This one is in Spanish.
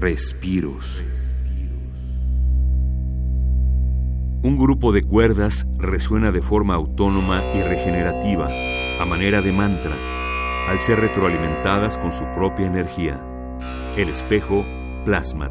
Respiros. Un grupo de cuerdas resuena de forma autónoma y regenerativa, a manera de mantra, al ser retroalimentadas con su propia energía. El espejo plasma.